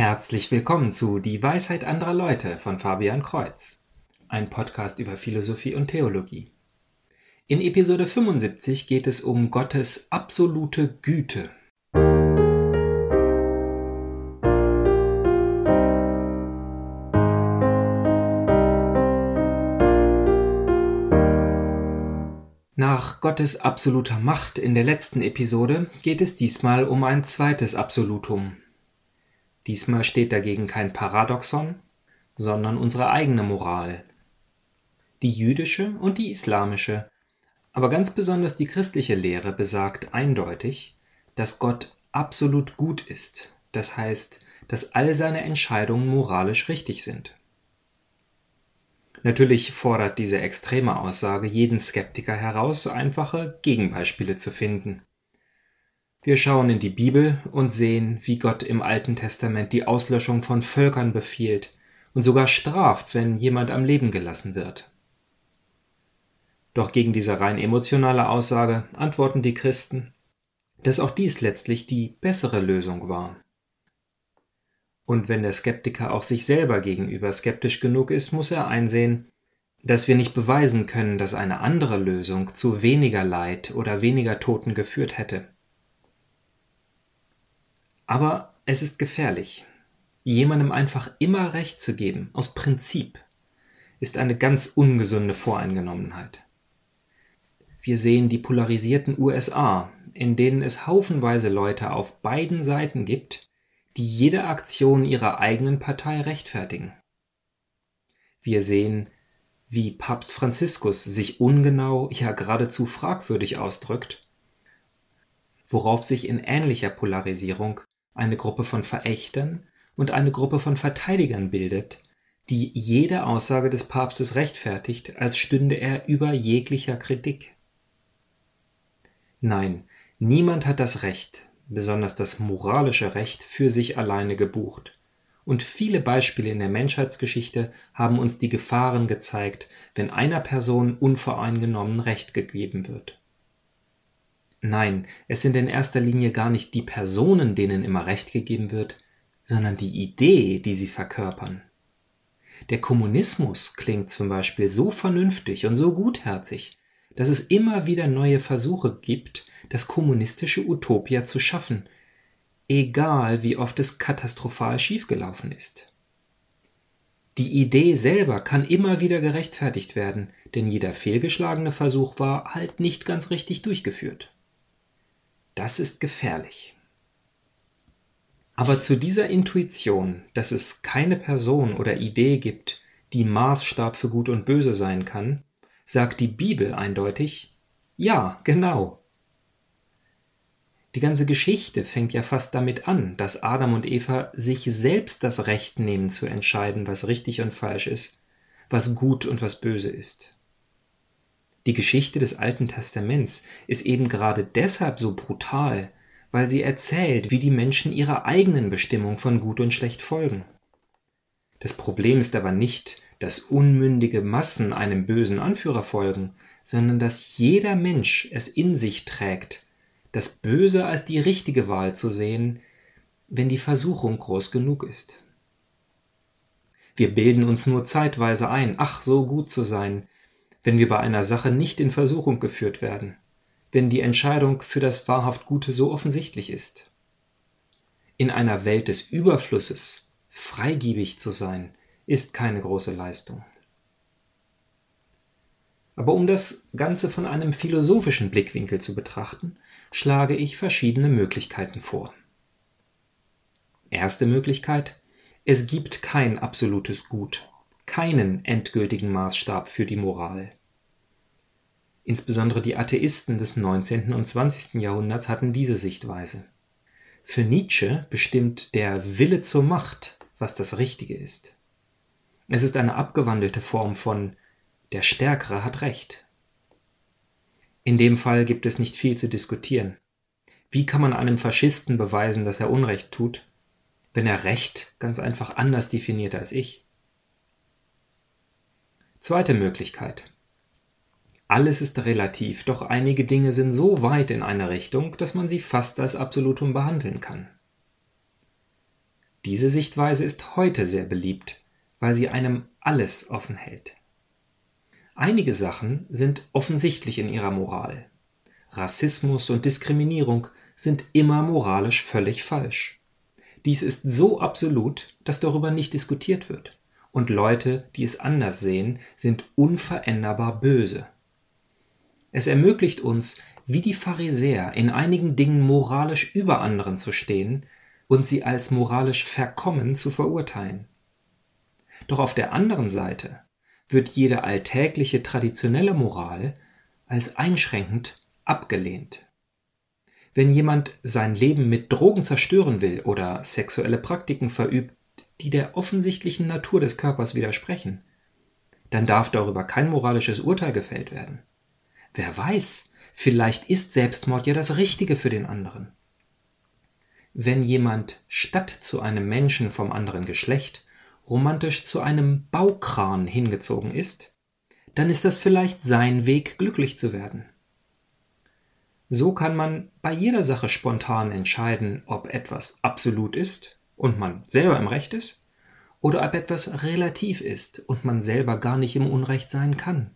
Herzlich willkommen zu Die Weisheit anderer Leute von Fabian Kreuz, ein Podcast über Philosophie und Theologie. In Episode 75 geht es um Gottes absolute Güte. Nach Gottes absoluter Macht in der letzten Episode geht es diesmal um ein zweites Absolutum, Diesmal steht dagegen kein Paradoxon, sondern unsere eigene Moral. Die jüdische und die islamische, aber ganz besonders die christliche Lehre besagt eindeutig, dass Gott absolut gut ist, das heißt, dass all seine Entscheidungen moralisch richtig sind. Natürlich fordert diese extreme Aussage jeden Skeptiker heraus, einfache Gegenbeispiele zu finden. Wir schauen in die Bibel und sehen, wie Gott im Alten Testament die Auslöschung von Völkern befiehlt und sogar straft, wenn jemand am Leben gelassen wird. Doch gegen diese rein emotionale Aussage antworten die Christen, dass auch dies letztlich die bessere Lösung war. Und wenn der Skeptiker auch sich selber gegenüber skeptisch genug ist, muss er einsehen, dass wir nicht beweisen können, dass eine andere Lösung zu weniger Leid oder weniger Toten geführt hätte. Aber es ist gefährlich. Jemandem einfach immer Recht zu geben, aus Prinzip, ist eine ganz ungesunde Voreingenommenheit. Wir sehen die polarisierten USA, in denen es haufenweise Leute auf beiden Seiten gibt, die jede Aktion ihrer eigenen Partei rechtfertigen. Wir sehen, wie Papst Franziskus sich ungenau, ja geradezu fragwürdig ausdrückt, worauf sich in ähnlicher Polarisierung eine Gruppe von Verächtern und eine Gruppe von Verteidigern bildet, die jede Aussage des Papstes rechtfertigt, als stünde er über jeglicher Kritik. Nein, niemand hat das Recht, besonders das moralische Recht, für sich alleine gebucht. Und viele Beispiele in der Menschheitsgeschichte haben uns die Gefahren gezeigt, wenn einer Person unvoreingenommen Recht gegeben wird. Nein, es sind in erster Linie gar nicht die Personen, denen immer Recht gegeben wird, sondern die Idee, die sie verkörpern. Der Kommunismus klingt zum Beispiel so vernünftig und so gutherzig, dass es immer wieder neue Versuche gibt, das kommunistische Utopia zu schaffen, egal wie oft es katastrophal schiefgelaufen ist. Die Idee selber kann immer wieder gerechtfertigt werden, denn jeder fehlgeschlagene Versuch war halt nicht ganz richtig durchgeführt. Das ist gefährlich. Aber zu dieser Intuition, dass es keine Person oder Idee gibt, die Maßstab für Gut und Böse sein kann, sagt die Bibel eindeutig, ja, genau. Die ganze Geschichte fängt ja fast damit an, dass Adam und Eva sich selbst das Recht nehmen zu entscheiden, was richtig und falsch ist, was gut und was böse ist. Die Geschichte des Alten Testaments ist eben gerade deshalb so brutal, weil sie erzählt, wie die Menschen ihrer eigenen Bestimmung von Gut und Schlecht folgen. Das Problem ist aber nicht, dass unmündige Massen einem bösen Anführer folgen, sondern dass jeder Mensch es in sich trägt, das Böse als die richtige Wahl zu sehen, wenn die Versuchung groß genug ist. Wir bilden uns nur zeitweise ein, ach so gut zu sein, wenn wir bei einer Sache nicht in Versuchung geführt werden, wenn die Entscheidung für das wahrhaft Gute so offensichtlich ist. In einer Welt des Überflusses freigiebig zu sein, ist keine große Leistung. Aber um das Ganze von einem philosophischen Blickwinkel zu betrachten, schlage ich verschiedene Möglichkeiten vor. Erste Möglichkeit, es gibt kein absolutes Gut keinen endgültigen Maßstab für die Moral. Insbesondere die Atheisten des 19. und 20. Jahrhunderts hatten diese Sichtweise. Für Nietzsche bestimmt der Wille zur Macht, was das Richtige ist. Es ist eine abgewandelte Form von der Stärkere hat Recht. In dem Fall gibt es nicht viel zu diskutieren. Wie kann man einem Faschisten beweisen, dass er Unrecht tut, wenn er Recht ganz einfach anders definiert als ich? Zweite Möglichkeit. Alles ist relativ, doch einige Dinge sind so weit in eine Richtung, dass man sie fast als Absolutum behandeln kann. Diese Sichtweise ist heute sehr beliebt, weil sie einem alles offen hält. Einige Sachen sind offensichtlich in ihrer Moral. Rassismus und Diskriminierung sind immer moralisch völlig falsch. Dies ist so absolut, dass darüber nicht diskutiert wird. Und Leute, die es anders sehen, sind unveränderbar böse. Es ermöglicht uns, wie die Pharisäer, in einigen Dingen moralisch über anderen zu stehen und sie als moralisch verkommen zu verurteilen. Doch auf der anderen Seite wird jede alltägliche traditionelle Moral als einschränkend abgelehnt. Wenn jemand sein Leben mit Drogen zerstören will oder sexuelle Praktiken verübt, die der offensichtlichen Natur des Körpers widersprechen, dann darf darüber kein moralisches Urteil gefällt werden. Wer weiß, vielleicht ist Selbstmord ja das Richtige für den anderen. Wenn jemand statt zu einem Menschen vom anderen Geschlecht romantisch zu einem Baukran hingezogen ist, dann ist das vielleicht sein Weg, glücklich zu werden. So kann man bei jeder Sache spontan entscheiden, ob etwas absolut ist und man selber im Recht ist, oder ob etwas relativ ist und man selber gar nicht im Unrecht sein kann.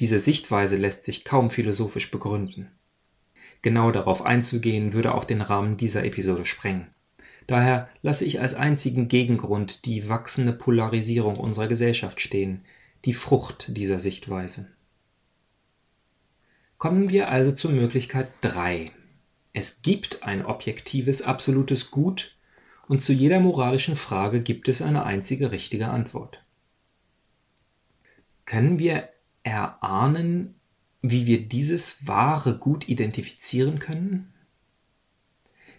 Diese Sichtweise lässt sich kaum philosophisch begründen. Genau darauf einzugehen würde auch den Rahmen dieser Episode sprengen. Daher lasse ich als einzigen Gegengrund die wachsende Polarisierung unserer Gesellschaft stehen, die Frucht dieser Sichtweise. Kommen wir also zur Möglichkeit 3. Es gibt ein objektives, absolutes Gut und zu jeder moralischen Frage gibt es eine einzige richtige Antwort. Können wir erahnen, wie wir dieses wahre Gut identifizieren können?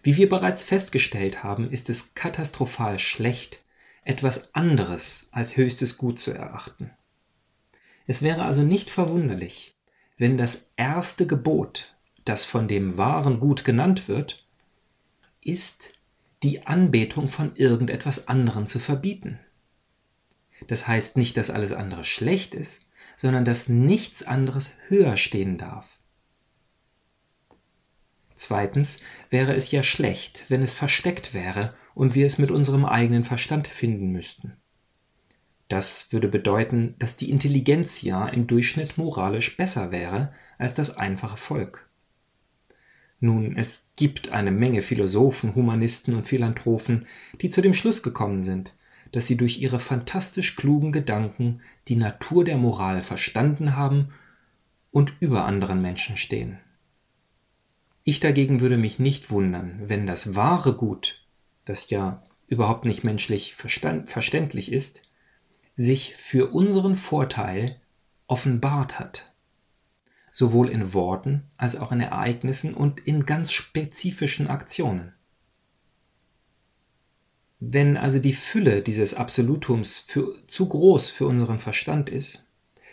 Wie wir bereits festgestellt haben, ist es katastrophal schlecht, etwas anderes als höchstes Gut zu erachten. Es wäre also nicht verwunderlich, wenn das erste Gebot, das von dem wahren Gut genannt wird, ist, die Anbetung von irgendetwas anderem zu verbieten. Das heißt nicht, dass alles andere schlecht ist, sondern dass nichts anderes höher stehen darf. Zweitens wäre es ja schlecht, wenn es versteckt wäre und wir es mit unserem eigenen Verstand finden müssten. Das würde bedeuten, dass die Intelligenz ja im Durchschnitt moralisch besser wäre als das einfache Volk. Nun, es gibt eine Menge Philosophen, Humanisten und Philanthropen, die zu dem Schluss gekommen sind, dass sie durch ihre fantastisch klugen Gedanken die Natur der Moral verstanden haben und über anderen Menschen stehen. Ich dagegen würde mich nicht wundern, wenn das wahre Gut, das ja überhaupt nicht menschlich verständlich ist, sich für unseren Vorteil offenbart hat, sowohl in Worten als auch in Ereignissen und in ganz spezifischen Aktionen. Wenn also die Fülle dieses Absolutums für, zu groß für unseren Verstand ist,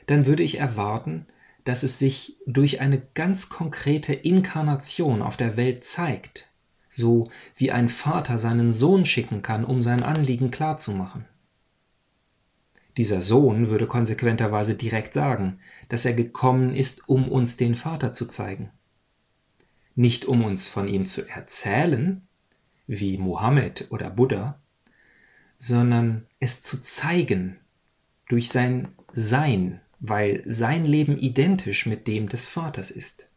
dann würde ich erwarten, dass es sich durch eine ganz konkrete Inkarnation auf der Welt zeigt, so wie ein Vater seinen Sohn schicken kann, um sein Anliegen klarzumachen. Dieser Sohn würde konsequenterweise direkt sagen, dass er gekommen ist, um uns den Vater zu zeigen. Nicht um uns von ihm zu erzählen, wie Mohammed oder Buddha, sondern es zu zeigen durch sein Sein, weil sein Leben identisch mit dem des Vaters ist.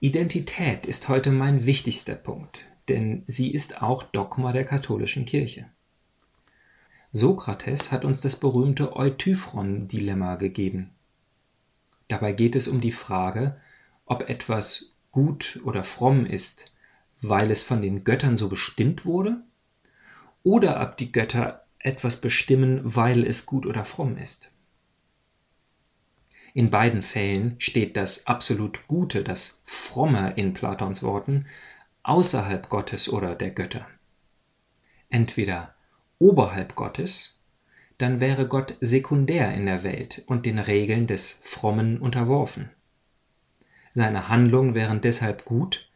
Identität ist heute mein wichtigster Punkt, denn sie ist auch Dogma der katholischen Kirche. Sokrates hat uns das berühmte Eutyphron-Dilemma gegeben. Dabei geht es um die Frage, ob etwas gut oder fromm ist, weil es von den Göttern so bestimmt wurde, oder ob die Götter etwas bestimmen, weil es gut oder fromm ist. In beiden Fällen steht das absolut Gute, das Fromme in Platons Worten, außerhalb Gottes oder der Götter. Entweder oberhalb Gottes, dann wäre Gott sekundär in der Welt und den Regeln des Frommen unterworfen. Seine Handlungen wären deshalb gut,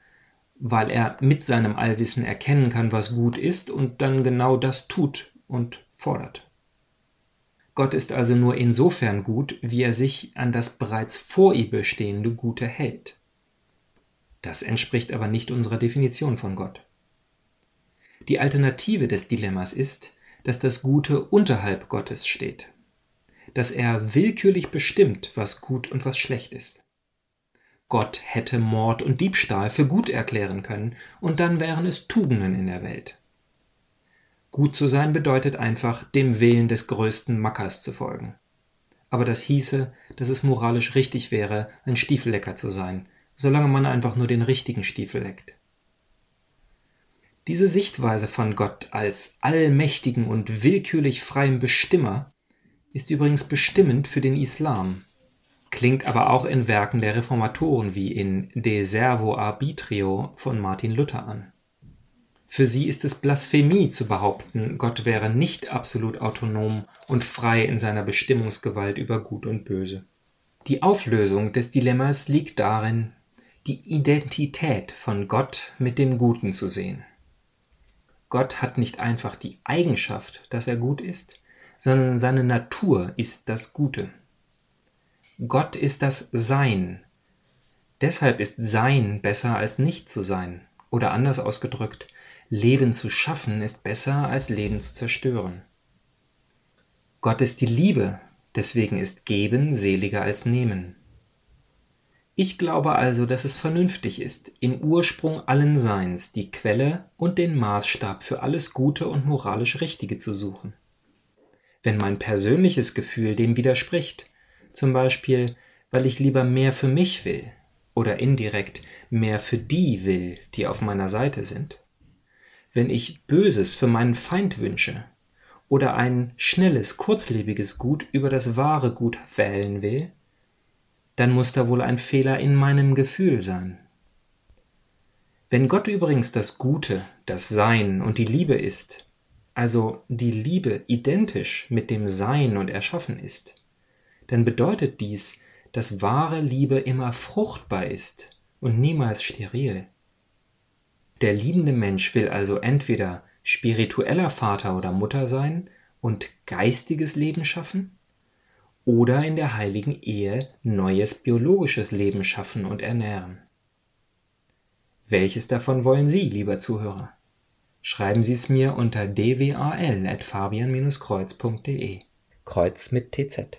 weil er mit seinem Allwissen erkennen kann, was gut ist und dann genau das tut, und fordert. Gott ist also nur insofern gut, wie er sich an das bereits vor ihm bestehende Gute hält. Das entspricht aber nicht unserer Definition von Gott. Die Alternative des Dilemmas ist, dass das Gute unterhalb Gottes steht, dass er willkürlich bestimmt, was gut und was schlecht ist. Gott hätte Mord und Diebstahl für gut erklären können, und dann wären es Tugenden in der Welt. Gut zu sein bedeutet einfach, dem Willen des größten Mackers zu folgen. Aber das hieße, dass es moralisch richtig wäre, ein Stiefellecker zu sein, solange man einfach nur den richtigen Stiefel leckt. Diese Sichtweise von Gott als allmächtigen und willkürlich freien Bestimmer ist übrigens bestimmend für den Islam, klingt aber auch in Werken der Reformatoren wie in De Servo Arbitrio von Martin Luther an. Für sie ist es Blasphemie zu behaupten, Gott wäre nicht absolut autonom und frei in seiner Bestimmungsgewalt über Gut und Böse. Die Auflösung des Dilemmas liegt darin, die Identität von Gott mit dem Guten zu sehen. Gott hat nicht einfach die Eigenschaft, dass er gut ist, sondern seine Natur ist das Gute. Gott ist das Sein. Deshalb ist Sein besser als nicht zu sein. Oder anders ausgedrückt, Leben zu schaffen ist besser als Leben zu zerstören. Gott ist die Liebe, deswegen ist Geben seliger als Nehmen. Ich glaube also, dass es vernünftig ist, im Ursprung allen Seins die Quelle und den Maßstab für alles Gute und moralisch Richtige zu suchen. Wenn mein persönliches Gefühl dem widerspricht, zum Beispiel, weil ich lieber mehr für mich will oder indirekt mehr für die will, die auf meiner Seite sind, wenn ich Böses für meinen Feind wünsche oder ein schnelles, kurzlebiges Gut über das wahre Gut wählen will, dann muss da wohl ein Fehler in meinem Gefühl sein. Wenn Gott übrigens das Gute, das Sein und die Liebe ist, also die Liebe identisch mit dem Sein und Erschaffen ist, dann bedeutet dies, dass wahre Liebe immer fruchtbar ist und niemals steril. Der liebende Mensch will also entweder spiritueller Vater oder Mutter sein und geistiges Leben schaffen, oder in der heiligen Ehe neues biologisches Leben schaffen und ernähren. Welches davon wollen Sie, lieber Zuhörer? Schreiben Sie es mir unter dwal@fabian-kreuz.de. Kreuz mit TZ.